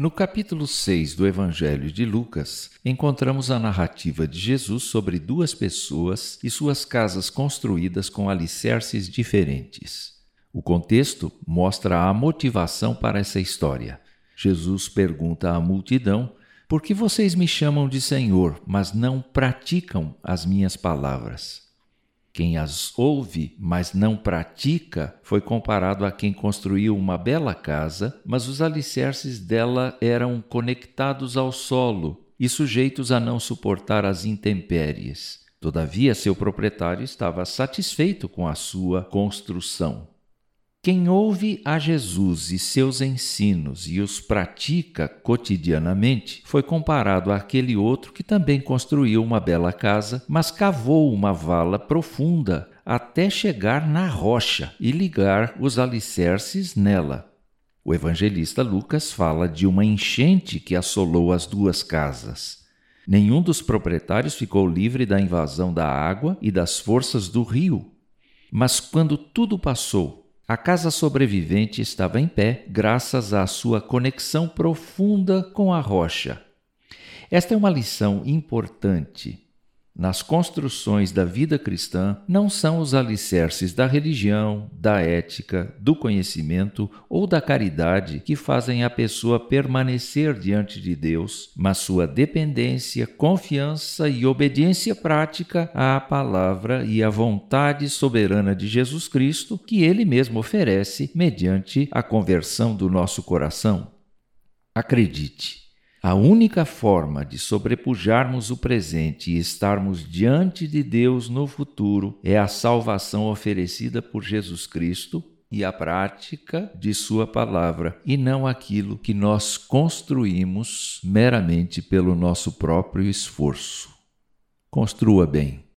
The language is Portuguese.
No capítulo 6 do Evangelho de Lucas, encontramos a narrativa de Jesus sobre duas pessoas e suas casas construídas com alicerces diferentes. O contexto mostra a motivação para essa história. Jesus pergunta à multidão: Por que vocês me chamam de Senhor, mas não praticam as minhas palavras? Quem as ouve, mas não pratica, foi comparado a quem construiu uma bela casa, mas os alicerces dela eram conectados ao solo e sujeitos a não suportar as intempéries. Todavia, seu proprietário estava satisfeito com a sua construção. Quem ouve a Jesus e seus ensinos e os pratica cotidianamente foi comparado àquele outro que também construiu uma bela casa, mas cavou uma vala profunda até chegar na rocha e ligar os alicerces nela. O evangelista Lucas fala de uma enchente que assolou as duas casas. Nenhum dos proprietários ficou livre da invasão da água e das forças do rio. Mas quando tudo passou a casa sobrevivente estava em pé graças à sua conexão profunda com a rocha. Esta é uma lição importante nas construções da vida cristã não são os alicerces da religião, da ética, do conhecimento ou da caridade que fazem a pessoa permanecer diante de Deus, mas sua dependência, confiança e obediência prática à palavra e à vontade soberana de Jesus Cristo que ele mesmo oferece mediante a conversão do nosso coração. Acredite, a única forma de sobrepujarmos o presente e estarmos diante de Deus no futuro é a salvação oferecida por Jesus Cristo e a prática de Sua palavra, e não aquilo que nós construímos meramente pelo nosso próprio esforço. Construa bem.